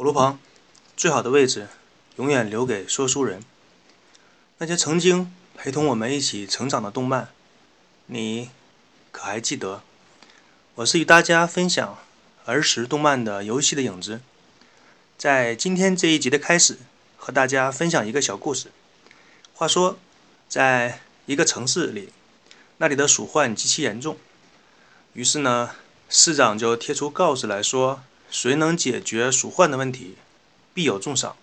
火炉旁，最好的位置永远留给说书人。那些曾经陪同我们一起成长的动漫，你可还记得？我是与大家分享儿时动漫的游戏的影子。在今天这一集的开始，和大家分享一个小故事。话说，在一个城市里，那里的鼠患极其严重。于是呢，市长就贴出告示来说：“谁能解决鼠患的问题，必有重赏。”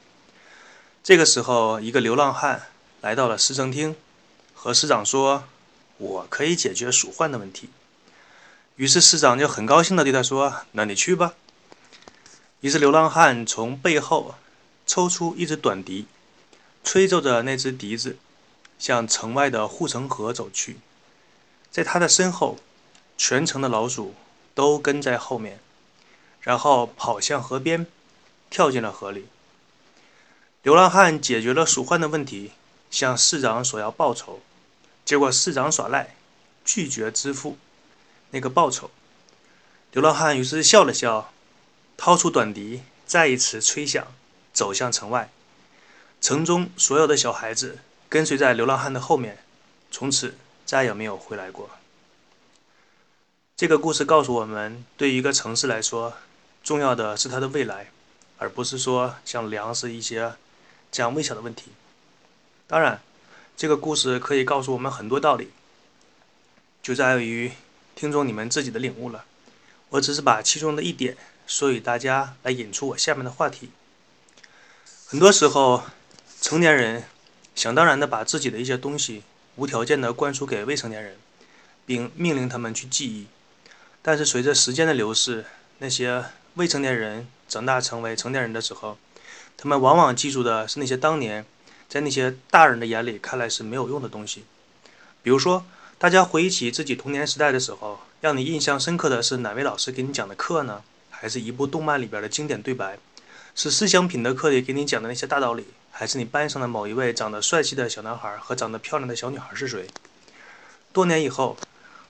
这个时候，一个流浪汉来到了市政厅，和市长说：“我可以解决鼠患的问题。”于是市长就很高兴地对他说：“那你去吧。”于是流浪汉从背后抽出一支短笛，吹奏着那只笛子，向城外的护城河走去。在他的身后，全城的老鼠都跟在后面，然后跑向河边，跳进了河里。流浪汉解决了鼠患的问题，向市长索要报酬，结果市长耍赖，拒绝支付那个报酬。流浪汉于是笑了笑。掏出短笛，再一次吹响，走向城外。城中所有的小孩子跟随在流浪汉的后面，从此再也没有回来过。这个故事告诉我们，对于一个城市来说，重要的是它的未来，而不是说像粮食一些这样微小的问题。当然，这个故事可以告诉我们很多道理，就在于听众你们自己的领悟了。我只是把其中的一点。说与大家来引出我下面的话题。很多时候，成年人想当然的把自己的一些东西无条件的灌输给未成年人，并命令他们去记忆。但是随着时间的流逝，那些未成年人长大成为成年人的时候，他们往往记住的是那些当年在那些大人的眼里看来是没有用的东西。比如说，大家回忆起自己童年时代的时候，让你印象深刻的是哪位老师给你讲的课呢？还是一部动漫里边的经典对白，是思想品德课里给你讲的那些大道理，还是你班上的某一位长得帅气的小男孩和长得漂亮的小女孩是谁？多年以后，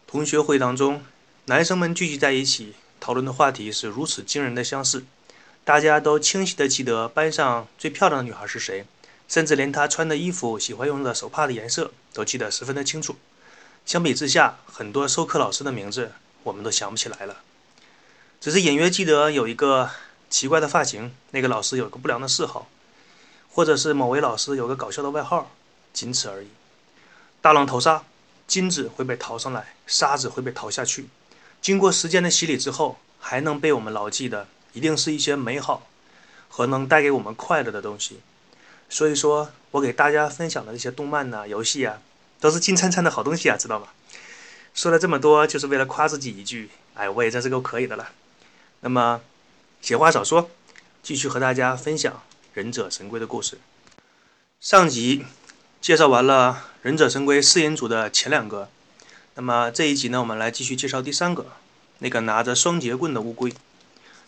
同学会当中，男生们聚集在一起讨论的话题是如此惊人的相似，大家都清晰地记得班上最漂亮的女孩是谁，甚至连她穿的衣服、喜欢用的手帕的颜色都记得十分的清楚。相比之下，很多授课老师的名字我们都想不起来了。只是隐约记得有一个奇怪的发型，那个老师有个不良的嗜好，或者是某位老师有个搞笑的外号，仅此而已。大浪淘沙，金子会被淘上来，沙子会被淘下去。经过时间的洗礼之后，还能被我们牢记的，一定是一些美好和能带给我们快乐的东西。所以说我给大家分享的这些动漫呐、游戏啊，都是金灿灿的好东西啊，知道吗？说了这么多，就是为了夸自己一句，哎，我也真是够可以的了。那么，闲话少说，继续和大家分享《忍者神龟》的故事。上集介绍完了《忍者神龟》四人组的前两个，那么这一集呢，我们来继续介绍第三个，那个拿着双节棍的乌龟。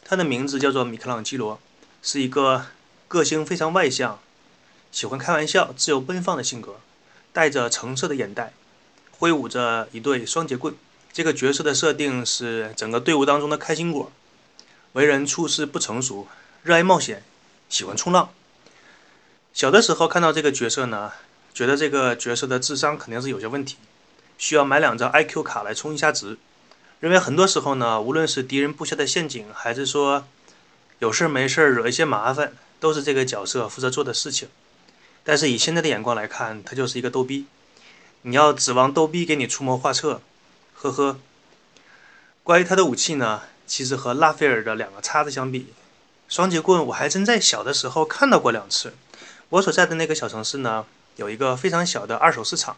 它的名字叫做米开朗基罗，是一个个性非常外向、喜欢开玩笑、自由奔放的性格，带着橙色的眼袋，挥舞着一对双节棍。这个角色的设定是整个队伍当中的开心果。为人处事不成熟，热爱冒险，喜欢冲浪。小的时候看到这个角色呢，觉得这个角色的智商肯定是有些问题，需要买两张 IQ 卡来充一下值。认为很多时候呢，无论是敌人布下的陷阱，还是说有事没事惹一些麻烦，都是这个角色负责做的事情。但是以现在的眼光来看，他就是一个逗逼。你要指望逗逼给你出谋划策，呵呵。关于他的武器呢？其实和拉斐尔的两个叉子相比，双节棍我还真在小的时候看到过两次。我所在的那个小城市呢，有一个非常小的二手市场。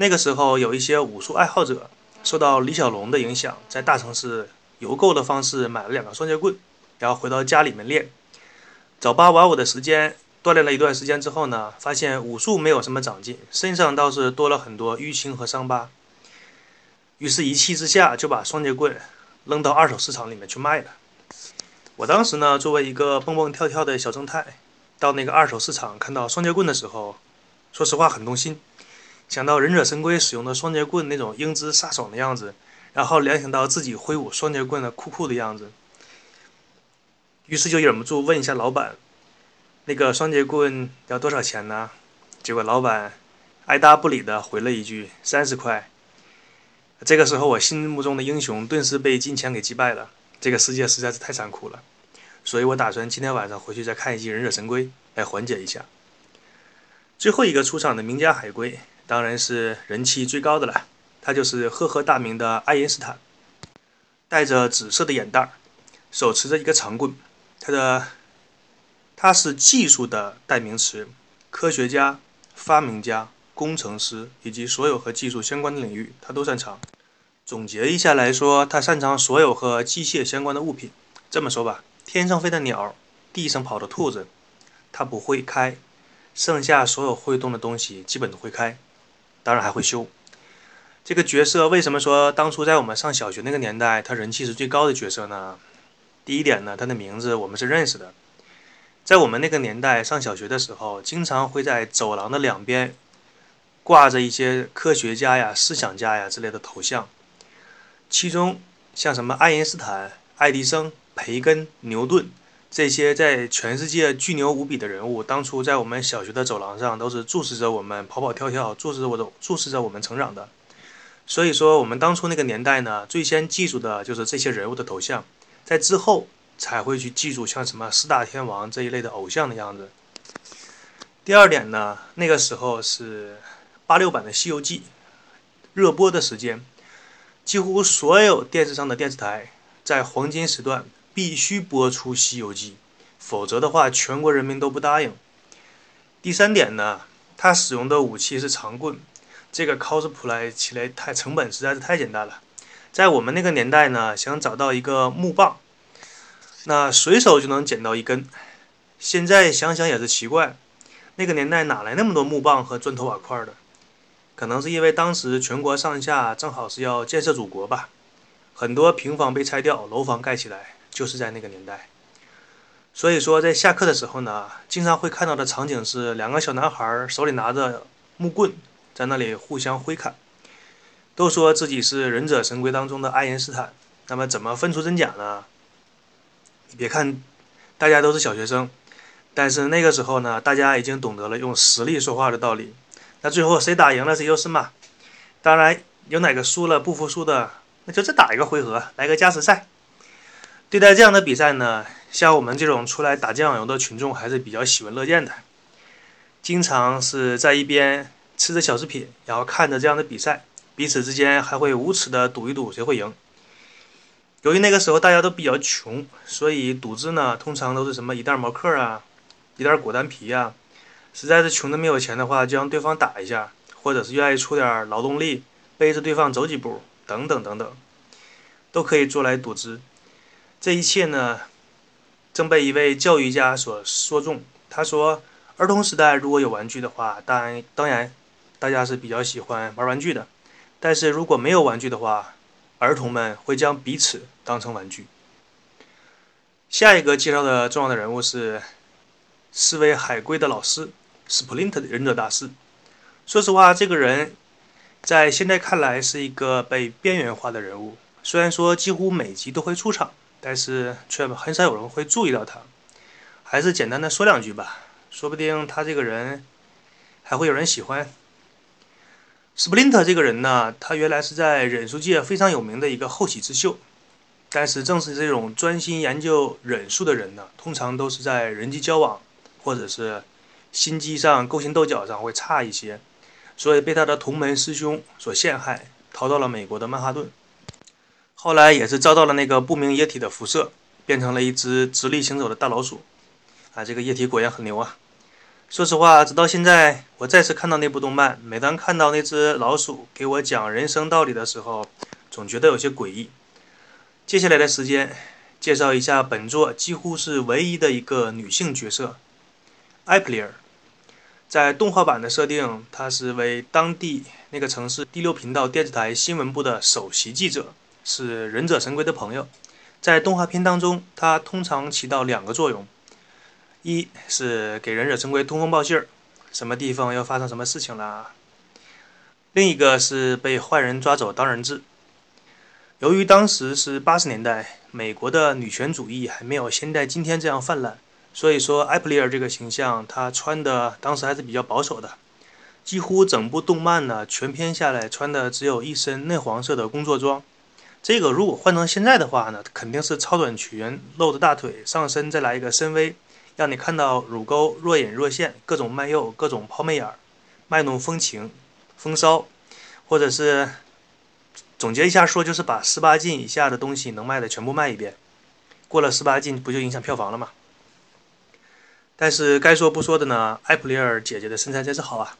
那个时候有一些武术爱好者受到李小龙的影响，在大城市邮购的方式买了两个双节棍，然后回到家里面练。早八晚五的时间锻炼了一段时间之后呢，发现武术没有什么长进，身上倒是多了很多淤青和伤疤。于是，一气之下就把双节棍。扔到二手市场里面去卖了。我当时呢，作为一个蹦蹦跳跳的小正太，到那个二手市场看到双节棍的时候，说实话很动心。想到忍者神龟使用的双节棍那种英姿飒爽的样子，然后联想到自己挥舞双节棍的酷酷的样子，于是就忍不住问一下老板：“那个双节棍要多少钱呢？”结果老板爱答不理的回了一句：“三十块。”这个时候，我心目中的英雄顿时被金钱给击败了。这个世界实在是太残酷了，所以我打算今天晚上回去再看一集《忍者神龟》来缓解一下。最后一个出场的名家海龟，当然是人气最高的了，他就是赫赫大名的爱因斯坦，戴着紫色的眼袋，手持着一个长棍。他的，他是技术的代名词，科学家、发明家、工程师以及所有和技术相关的领域，他都擅长。总结一下来说，他擅长所有和机械相关的物品。这么说吧，天上飞的鸟，地上跑的兔子，他不会开；剩下所有会动的东西，基本都会开，当然还会修。这个角色为什么说当初在我们上小学那个年代，他人气是最高的角色呢？第一点呢，他的名字我们是认识的，在我们那个年代上小学的时候，经常会在走廊的两边挂着一些科学家呀、思想家呀之类的头像，其中像什么爱因斯坦、爱迪生、培根、牛顿这些在全世界巨牛无比的人物，当初在我们小学的走廊上都是注视着我们跑跑跳跳，注视着我的注视着我们成长的。所以说，我们当初那个年代呢，最先记住的就是这些人物的头像。在之后才会去记住像什么四大天王这一类的偶像的样子。第二点呢，那个时候是八六版的《西游记》热播的时间，几乎所有电视上的电视台在黄金时段必须播出《西游记》，否则的话全国人民都不答应。第三点呢，他使用的武器是长棍，这个 cosplay 起来太成本实在是太简单了。在我们那个年代呢，想找到一个木棒，那随手就能捡到一根。现在想想也是奇怪，那个年代哪来那么多木棒和砖头瓦块的？可能是因为当时全国上下正好是要建设祖国吧，很多平房被拆掉，楼房盖起来，就是在那个年代。所以说，在下课的时候呢，经常会看到的场景是两个小男孩手里拿着木棍，在那里互相挥砍。都说自己是忍者神龟当中的爱因斯坦，那么怎么分出真假呢？你别看大家都是小学生，但是那个时候呢，大家已经懂得了用实力说话的道理。那最后谁打赢了谁就是嘛。当然有哪个输了不服输的，那就再打一个回合，来个加时赛。对待这样的比赛呢，像我们这种出来打酱油的群众还是比较喜闻乐见的，经常是在一边吃着小食品，然后看着这样的比赛。彼此之间还会无耻的赌一赌谁会赢。由于那个时候大家都比较穷，所以赌资呢通常都是什么一袋毛克啊，一袋果丹皮啊。实在是穷的没有钱的话，就让对方打一下，或者是愿意出点劳动力，背着对方走几步，等等等等，都可以做来赌资。这一切呢，正被一位教育家所说中。他说：“儿童时代如果有玩具的话，当然当然，大家是比较喜欢玩玩具的。”但是如果没有玩具的话，儿童们会将彼此当成玩具。下一个介绍的重要的人物是四位海龟的老师，Splint 的忍者大师。说实话，这个人在现在看来是一个被边缘化的人物。虽然说几乎每集都会出场，但是却很少有人会注意到他。还是简单的说两句吧，说不定他这个人还会有人喜欢。斯普林特这个人呢，他原来是在忍术界非常有名的一个后起之秀，但是正是这种专心研究忍术的人呢，通常都是在人际交往或者是心机上勾心斗角上会差一些，所以被他的同门师兄所陷害，逃到了美国的曼哈顿，后来也是遭到了那个不明液体的辐射，变成了一只直立行走的大老鼠，啊，这个液体果然很牛啊。说实话，直到现在，我再次看到那部动漫，每当看到那只老鼠给我讲人生道理的时候，总觉得有些诡异。接下来的时间，介绍一下本作几乎是唯一的一个女性角色——艾普利尔。在动画版的设定，她是为当地那个城市第六频道电视台新闻部的首席记者，是忍者神龟的朋友。在动画片当中，她通常起到两个作用。一是给忍者神龟通风报信儿，什么地方要发生什么事情了；另一个是被坏人抓走当人质。由于当时是八十年代，美国的女权主义还没有现在今天这样泛滥，所以说艾普利尔这个形象，她穿的当时还是比较保守的。几乎整部动漫呢，全篇下来穿的只有一身嫩黄色的工作装。这个如果换成现在的话呢，肯定是超短裙，露着大腿，上身再来一个深 V，让你看到乳沟若隐若现，各种卖肉，各种抛媚眼儿，卖弄风情、风骚，或者是总结一下说，就是把十八禁以下的东西能卖的全部卖一遍。过了十八禁，不就影响票房了吗？但是该说不说的呢，艾普利尔姐姐的身材真是好啊。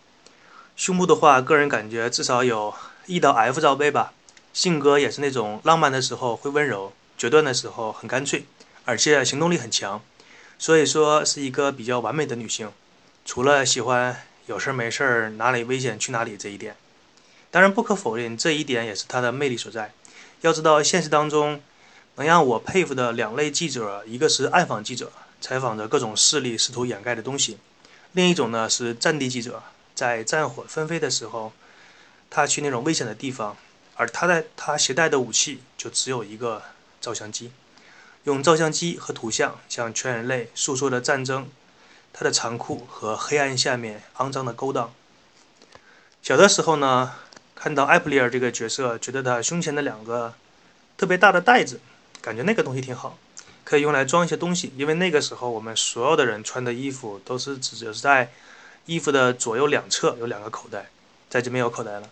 胸部的话，个人感觉至少有 E 到 F 罩杯吧。性格也是那种浪漫的时候会温柔，决断的时候很干脆，而且行动力很强，所以说是一个比较完美的女性。除了喜欢有事没事儿哪里危险去哪里这一点，当然不可否认这一点也是她的魅力所在。要知道现实当中能让我佩服的两类记者，一个是暗访记者，采访着各种势力试图掩盖的东西；另一种呢是战地记者。在战火纷飞的时候，他去那种危险的地方，而他在他携带的武器就只有一个照相机，用照相机和图像向全人类诉说着战争，它的残酷和黑暗下面肮脏的勾当。小的时候呢，看到艾普利尔这个角色，觉得他胸前的两个特别大的袋子，感觉那个东西挺好，可以用来装一些东西。因为那个时候我们所有的人穿的衣服都是只是在。衣服的左右两侧有两个口袋，再就没有口袋了。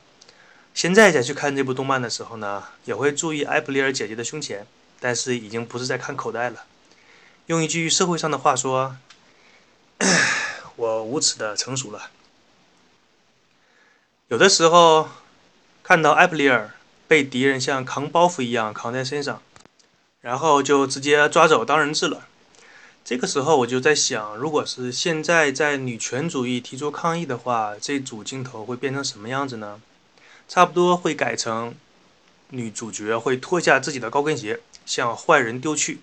现在再去看这部动漫的时候呢，也会注意埃普利尔姐姐的胸前，但是已经不是在看口袋了。用一句社会上的话说，我无耻的成熟了。有的时候看到埃普利尔被敌人像扛包袱一样扛在身上，然后就直接抓走当人质了。这个时候我就在想，如果是现在在女权主义提出抗议的话，这组镜头会变成什么样子呢？差不多会改成女主角会脱下自己的高跟鞋向坏人丢去，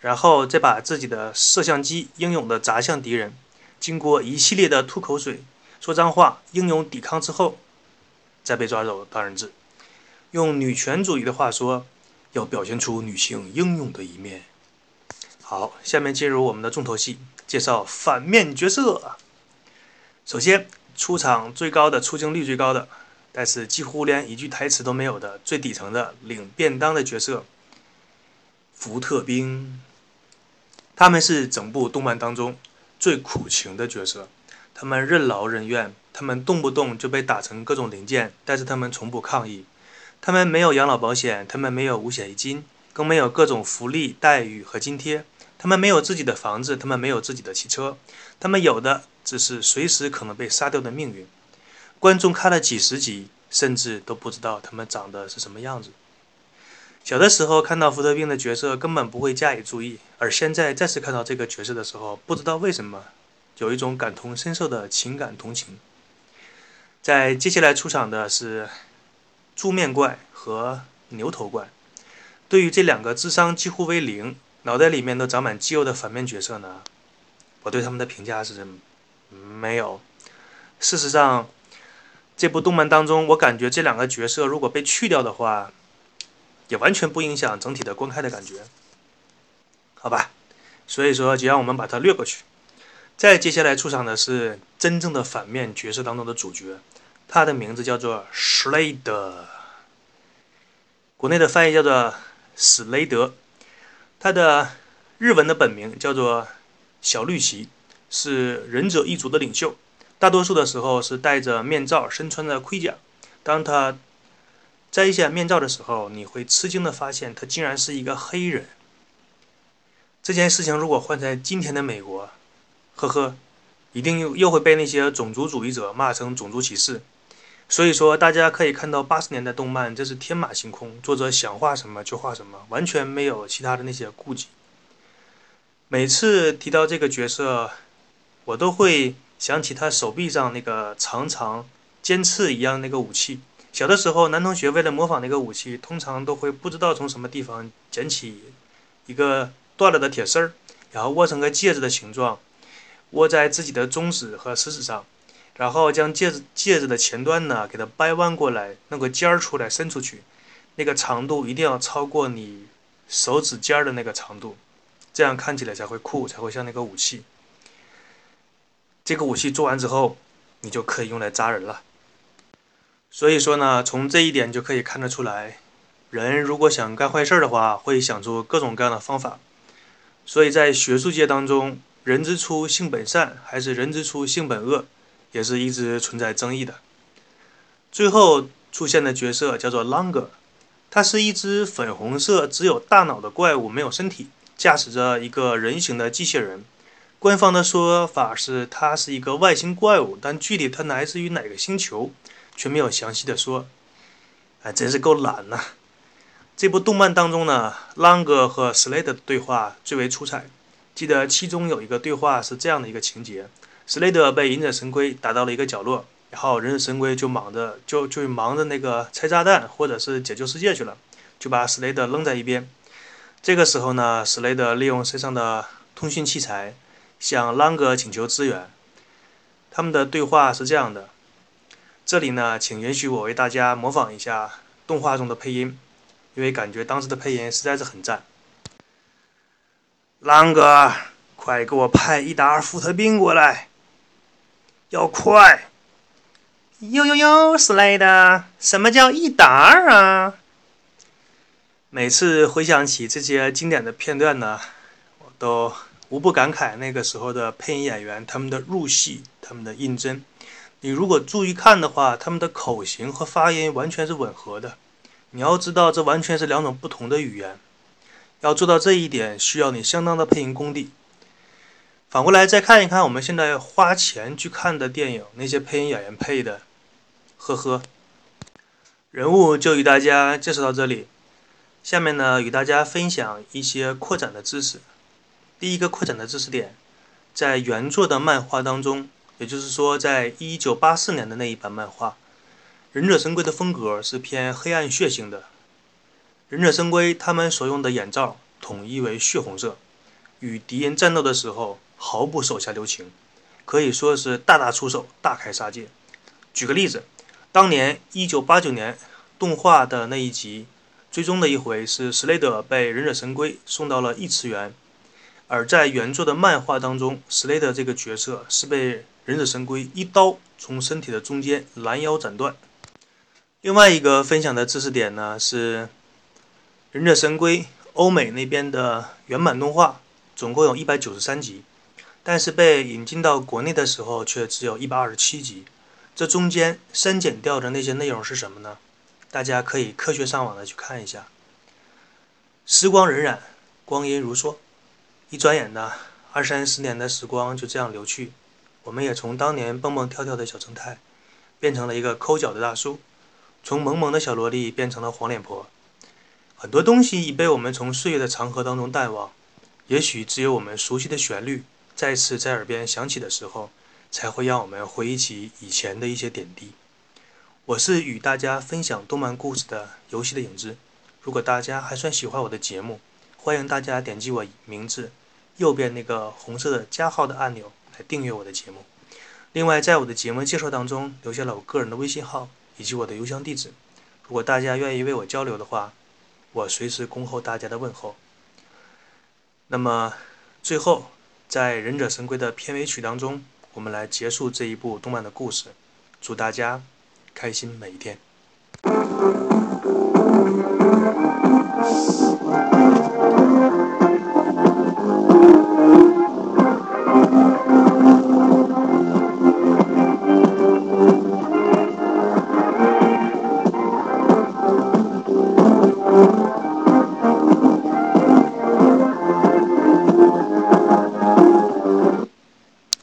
然后再把自己的摄像机英勇地砸向敌人，经过一系列的吐口水、说脏话、英勇抵抗之后，再被抓走当人质。用女权主义的话说，要表现出女性英勇的一面。好，下面进入我们的重头戏，介绍反面角色。首先出场最高的、出镜率最高的，但是几乎连一句台词都没有的最底层的领便当的角色——福特兵。他们是整部动漫当中最苦情的角色，他们任劳任怨，他们动不动就被打成各种零件，但是他们从不抗议。他们没有养老保险，他们没有五险一金，更没有各种福利待遇和津贴。他们没有自己的房子，他们没有自己的汽车，他们有的只是随时可能被杀掉的命运。观众看了几十集，甚至都不知道他们长得是什么样子。小的时候看到福特兵的角色，根本不会加以注意，而现在再次看到这个角色的时候，不知道为什么有一种感同身受的情感同情。在接下来出场的是猪面怪和牛头怪，对于这两个智商几乎为零。脑袋里面都长满肌肉的反面角色呢，我对他们的评价是没有。事实上，这部动漫当中，我感觉这两个角色如果被去掉的话，也完全不影响整体的观看的感觉。好吧，所以说就让我们把它略过去。再接下来出场的是真正的反面角色当中的主角，他的名字叫做史雷德，国内的翻译叫做史雷德。他的日文的本名叫做小绿旗，是忍者一族的领袖。大多数的时候是戴着面罩，身穿着盔甲。当他摘下面罩的时候，你会吃惊的发现他竟然是一个黑人。这件事情如果换在今天的美国，呵呵，一定又又会被那些种族主义者骂成种族歧视。所以说，大家可以看到八十年代动漫，这是天马行空，作者想画什么就画什么，完全没有其他的那些顾忌。每次提到这个角色，我都会想起他手臂上那个长长尖刺一样那个武器。小的时候，男同学为了模仿那个武器，通常都会不知道从什么地方捡起一个断了的铁丝儿，然后握成个戒指的形状，握在自己的中指和食指上。然后将戒指戒指的前端呢，给它掰弯过来，弄个尖儿出来伸出去，那个长度一定要超过你手指尖儿的那个长度，这样看起来才会酷，才会像那个武器。这个武器做完之后，你就可以用来扎人了。所以说呢，从这一点就可以看得出来，人如果想干坏事的话，会想出各种各样的方法。所以在学术界当中，人之初性本善，还是人之初性本恶，也是一直存在争议的。最后出现的角色叫做 Longer，它是一只粉红色、只有大脑的怪物，没有身体，驾驶着一个人形的机器人。官方的说法是它是一个外星怪物，但具体它来自于哪个星球？却没有详细的说，哎，真是够懒呐！这部动漫当中呢，朗格和史莱德的对话最为出彩。记得其中有一个对话是这样的一个情节：史莱德被忍者神龟打到了一个角落，然后忍者神龟就忙着就就忙着那个拆炸弹或者是解救世界去了，就把史莱德扔在一边。这个时候呢，史莱德利用身上的通讯器材向朗格请求支援。他们的对话是这样的。这里呢，请允许我为大家模仿一下动画中的配音，因为感觉当时的配音实在是很赞。狼哥，快给我派一打福特兵过来，要快！呦呦呦，斯莱德，什么叫一打二啊？每次回想起这些经典的片段呢，我都无不感慨那个时候的配音演员他们的入戏，他们的认真。你如果注意看的话，他们的口型和发音完全是吻合的。你要知道，这完全是两种不同的语言。要做到这一点，需要你相当的配音功底。反过来再看一看我们现在花钱去看的电影，那些配音演员配的，呵呵。人物就与大家介绍到这里。下面呢，与大家分享一些扩展的知识。第一个扩展的知识点，在原作的漫画当中。也就是说，在一九八四年的那一版漫画，《忍者神龟》的风格是偏黑暗血腥的。忍者神龟他们所用的眼罩统一为血红色，与敌人战斗的时候毫不手下留情，可以说是大打出手、大开杀戒。举个例子，当年一九八九年动画的那一集，最终的一回是史莱德被忍者神龟送到了异次元，而在原作的漫画当中，史莱德这个角色是被。忍者神龟一刀从身体的中间拦腰斩断。另外一个分享的知识点呢是，忍者神龟欧美那边的原版动画总共有一百九十三集，但是被引进到国内的时候却只有一百二十七集。这中间删减掉的那些内容是什么呢？大家可以科学上网的去看一下。时光荏苒，光阴如梭，一转眼呢，二三十年的时光就这样流去。我们也从当年蹦蹦跳跳的小正太，变成了一个抠脚的大叔；从萌萌的小萝莉变成了黄脸婆。很多东西已被我们从岁月的长河当中淡忘。也许只有我们熟悉的旋律再次在耳边响起的时候，才会让我们回忆起以前的一些点滴。我是与大家分享动漫故事的游戏的影子。如果大家还算喜欢我的节目，欢迎大家点击我名字右边那个红色的加号的按钮。来订阅我的节目。另外，在我的节目介绍当中留下了我个人的微信号以及我的邮箱地址。如果大家愿意为我交流的话，我随时恭候大家的问候。那么，最后在《忍者神龟》的片尾曲当中，我们来结束这一部动漫的故事。祝大家开心每一天。